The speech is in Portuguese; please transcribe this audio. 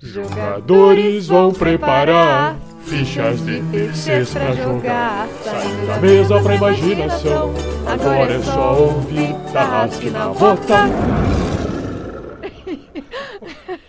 jogadores vão preparar fichas de terceiros pra jogar. Saindo da mesa pra imaginação. Agora é só ouvir Tarrasque na Rota.